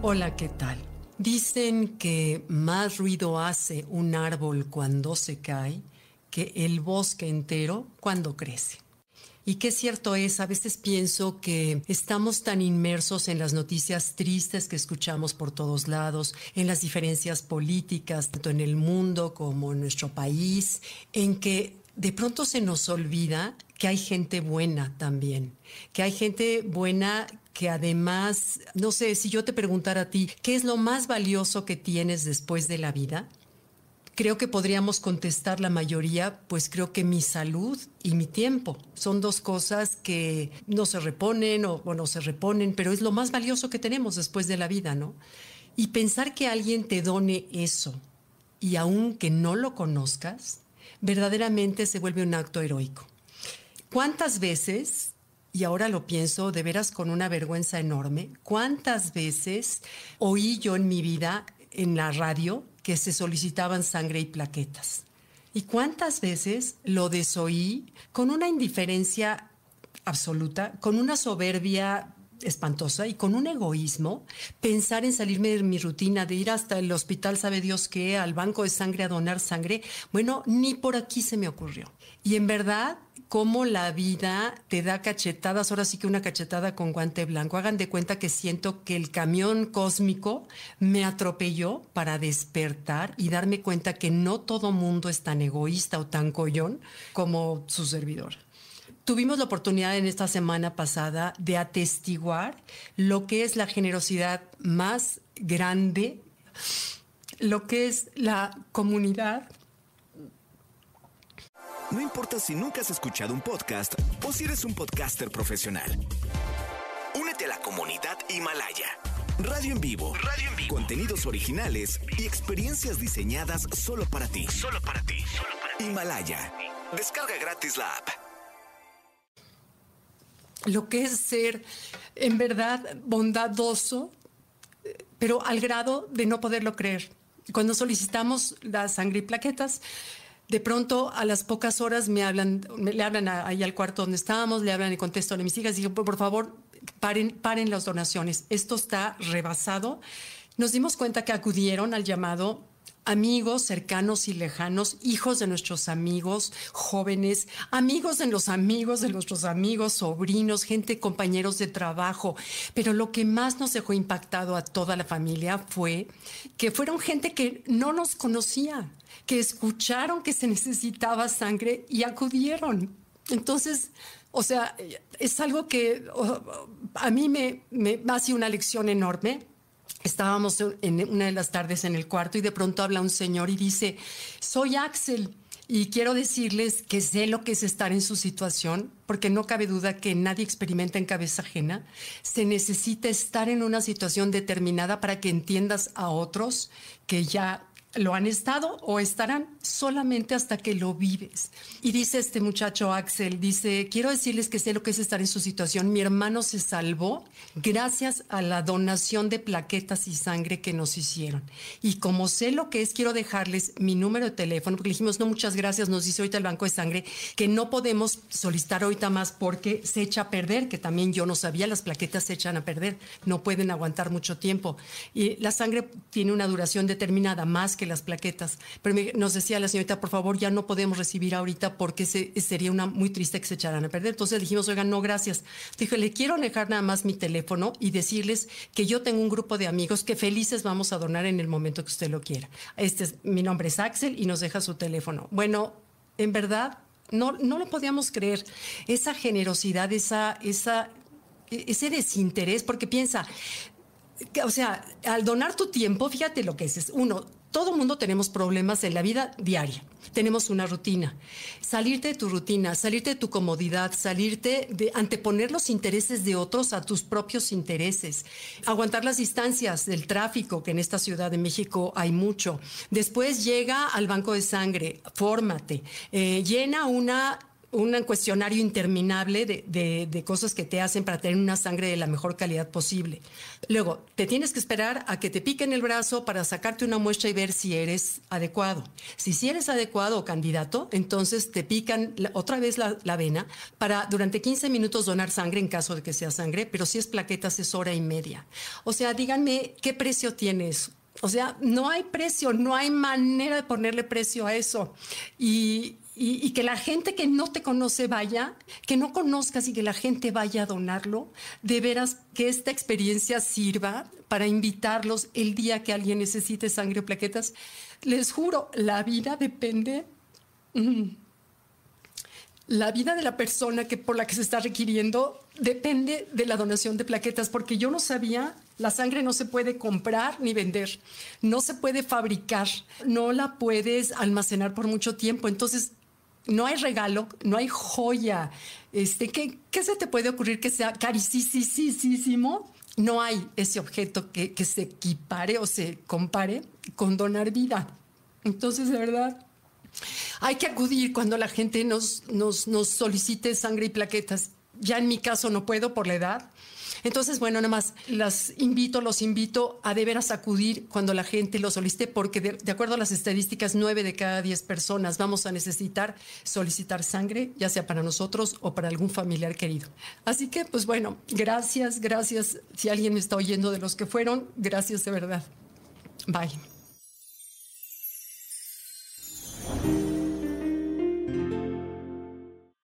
Hola, ¿qué tal? Dicen que más ruido hace un árbol cuando se cae que el bosque entero cuando crece. Y qué cierto es, a veces pienso que estamos tan inmersos en las noticias tristes que escuchamos por todos lados, en las diferencias políticas, tanto en el mundo como en nuestro país, en que de pronto se nos olvida que hay gente buena también, que hay gente buena que además, no sé, si yo te preguntara a ti, ¿qué es lo más valioso que tienes después de la vida? Creo que podríamos contestar la mayoría, pues creo que mi salud y mi tiempo son dos cosas que no se reponen o, no se reponen, pero es lo más valioso que tenemos después de la vida, ¿no? Y pensar que alguien te done eso y aun que no lo conozcas, verdaderamente se vuelve un acto heroico. ¿Cuántas veces y ahora lo pienso de veras con una vergüenza enorme, cuántas veces oí yo en mi vida en la radio que se solicitaban sangre y plaquetas. Y cuántas veces lo desoí con una indiferencia absoluta, con una soberbia espantosa y con un egoísmo, pensar en salirme de mi rutina, de ir hasta el hospital, sabe Dios qué, al banco de sangre a donar sangre, bueno, ni por aquí se me ocurrió. Y en verdad cómo la vida te da cachetadas, ahora sí que una cachetada con guante blanco. Hagan de cuenta que siento que el camión cósmico me atropelló para despertar y darme cuenta que no todo mundo es tan egoísta o tan collón como su servidor. Tuvimos la oportunidad en esta semana pasada de atestiguar lo que es la generosidad más grande, lo que es la comunidad no importa si nunca has escuchado un podcast o si eres un podcaster profesional. Únete a la comunidad Himalaya. Radio en vivo. Radio en vivo. Contenidos originales y experiencias diseñadas solo para ti. Solo para ti. Himalaya. Descarga gratis la app. Lo que es ser en verdad bondadoso, pero al grado de no poderlo creer. Cuando solicitamos la sangre y plaquetas, de pronto, a las pocas horas me hablan, le hablan ahí al cuarto donde estábamos, le hablan y contesto a mis hijas. Dije, por, favor, paren, paren las donaciones. Esto está rebasado. Nos dimos cuenta que acudieron al llamado amigos cercanos y lejanos, hijos de nuestros amigos, jóvenes, amigos de los amigos de nuestros amigos, sobrinos, gente, compañeros de trabajo. Pero lo que más nos dejó impactado a toda la familia fue que fueron gente que no nos conocía que escucharon que se necesitaba sangre y acudieron. Entonces, o sea, es algo que a mí me, me hace una lección enorme. Estábamos en una de las tardes en el cuarto y de pronto habla un señor y dice, soy Axel y quiero decirles que sé lo que es estar en su situación, porque no cabe duda que nadie experimenta en cabeza ajena. Se necesita estar en una situación determinada para que entiendas a otros que ya lo han estado o estarán solamente hasta que lo vives. Y dice este muchacho Axel, dice, quiero decirles que sé lo que es estar en su situación. Mi hermano se salvó gracias a la donación de plaquetas y sangre que nos hicieron. Y como sé lo que es, quiero dejarles mi número de teléfono, porque dijimos, no, muchas gracias, nos dice ahorita el Banco de Sangre, que no podemos solicitar ahorita más porque se echa a perder, que también yo no sabía, las plaquetas se echan a perder, no pueden aguantar mucho tiempo. Y la sangre tiene una duración determinada, más que las plaquetas. Pero nos decía la señorita, por favor, ya no podemos recibir ahorita porque sería una muy triste que se echaran a perder. Entonces dijimos, oigan, no, gracias. Dije, le quiero dejar nada más mi teléfono y decirles que yo tengo un grupo de amigos que felices vamos a donar en el momento que usted lo quiera. Este es, mi nombre es Axel y nos deja su teléfono. Bueno, en verdad, no, no lo podíamos creer. Esa generosidad, esa, esa, ese desinterés, porque piensa, o sea, al donar tu tiempo, fíjate lo que es. Uno, todo mundo tenemos problemas en la vida diaria. Tenemos una rutina. Salirte de tu rutina, salirte de tu comodidad, salirte de anteponer los intereses de otros a tus propios intereses. Aguantar las distancias del tráfico, que en esta Ciudad de México hay mucho. Después llega al banco de sangre, fórmate, eh, llena una un cuestionario interminable de, cosas que te hacen para tener una sangre de la mejor calidad posible. Luego, te tienes que esperar a que te piquen el brazo para sacarte una muestra y ver si eres adecuado. Si si eres adecuado o candidato, entonces te pican otra vez la, la, vena para durante 15 minutos donar sangre en caso de que sea sangre, pero si es plaquetas es hora y media. O sea, díganme qué precio tienes. O sea, no hay precio, no hay manera de ponerle precio a eso. Y, y, que la gente que no te conoce vaya, que no conozcas y que la gente vaya a donarlo, de veras que esta experiencia sirva para invitarlos el día que alguien necesite sangre o plaquetas. Les juro, la vida depende. Mm, la vida de la persona que por la que se está requiriendo depende de la donación de plaquetas, porque yo no sabía, la sangre no se puede comprar ni vender, no se puede fabricar, no la puedes almacenar por mucho tiempo. Entonces, no hay regalo, no hay joya. Este, ¿qué, ¿Qué se te puede ocurrir que sea carísimo? No hay ese objeto que, se equipare o se compare con donar vida. Entonces, de verdad, hay que acudir cuando la gente nos, nos, nos solicite sangre y plaquetas. Ya en mi caso no puedo por la edad, entonces, bueno, nada más las invito, los invito a deber acudir cuando la gente lo solicite, porque de, acuerdo a las estadísticas, nueve de cada diez personas vamos a necesitar solicitar sangre, ya sea para nosotros o para algún familiar querido. Así que, pues bueno, gracias, gracias. Si alguien me está oyendo de los que fueron, gracias de verdad. Bye.